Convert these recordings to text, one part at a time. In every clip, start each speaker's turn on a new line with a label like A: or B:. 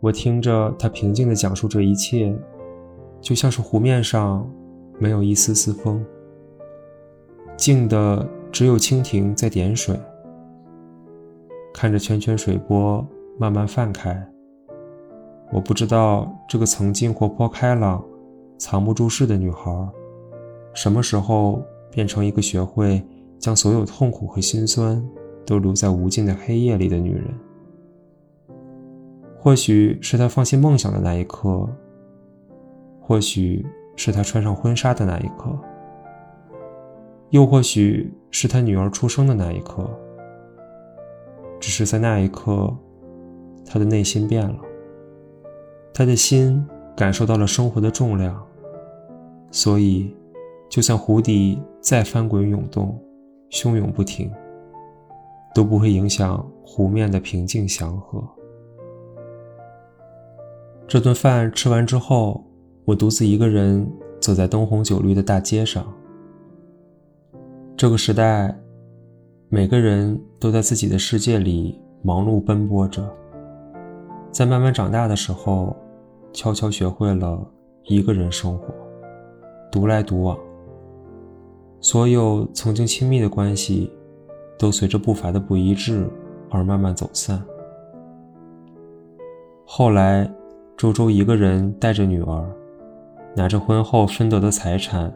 A: 我听着他平静地讲述这一切，就像是湖面上没有一丝丝风，静的只有蜻蜓在点水。看着圈圈水波慢慢泛开，我不知道这个曾经活泼开朗、藏不住事的女孩，什么时候变成一个学会将所有痛苦和心酸都留在无尽的黑夜里的女人。或许是他放弃梦想的那一刻，或许是他穿上婚纱的那一刻，又或许是他女儿出生的那一刻。只是在那一刻，他的内心变了，他的心感受到了生活的重量，所以，就算湖底再翻滚涌动，汹涌不停，都不会影响湖面的平静祥和。这顿饭吃完之后，我独自一个人走在灯红酒绿的大街上。这个时代，每个人都在自己的世界里忙碌奔波着。在慢慢长大的时候，悄悄学会了一个人生活，独来独往。所有曾经亲密的关系，都随着步伐的不一致而慢慢走散。后来。周周一个人带着女儿，拿着婚后分得的财产，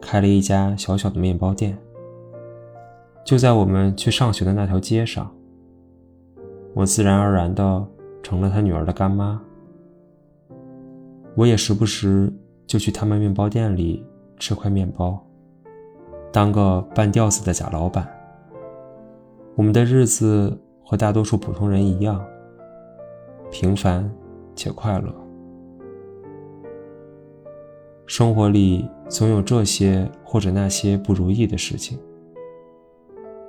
A: 开了一家小小的面包店。就在我们去上学的那条街上，我自然而然的成了他女儿的干妈。我也时不时就去他们面包店里吃块面包，当个半吊子的假老板。我们的日子和大多数普通人一样，平凡。且快乐。生活里总有这些或者那些不如意的事情，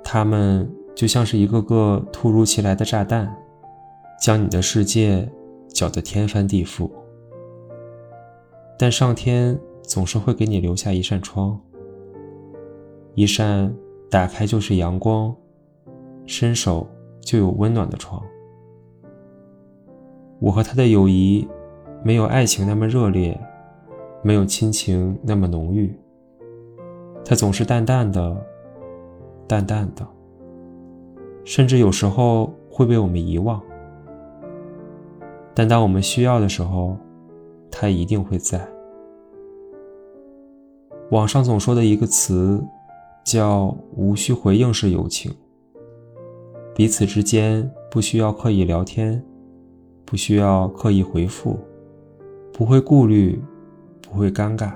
A: 它们就像是一个个突如其来的炸弹，将你的世界搅得天翻地覆。但上天总是会给你留下一扇窗，一扇打开就是阳光，伸手就有温暖的窗。我和他的友谊，没有爱情那么热烈，没有亲情那么浓郁。他总是淡淡的，淡淡的，甚至有时候会被我们遗忘。但当我们需要的时候，他一定会在。网上总说的一个词，叫“无需回应式友情”，彼此之间不需要刻意聊天。不需要刻意回复，不会顾虑，不会尴尬，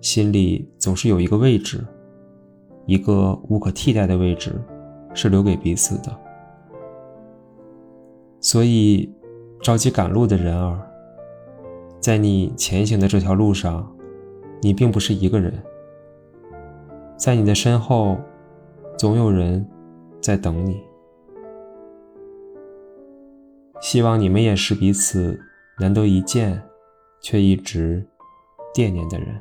A: 心里总是有一个位置，一个无可替代的位置，是留给彼此的。所以，着急赶路的人儿，在你前行的这条路上，你并不是一个人，在你的身后，总有人在等你。希望你们也是彼此难得一见，却一直惦念的人。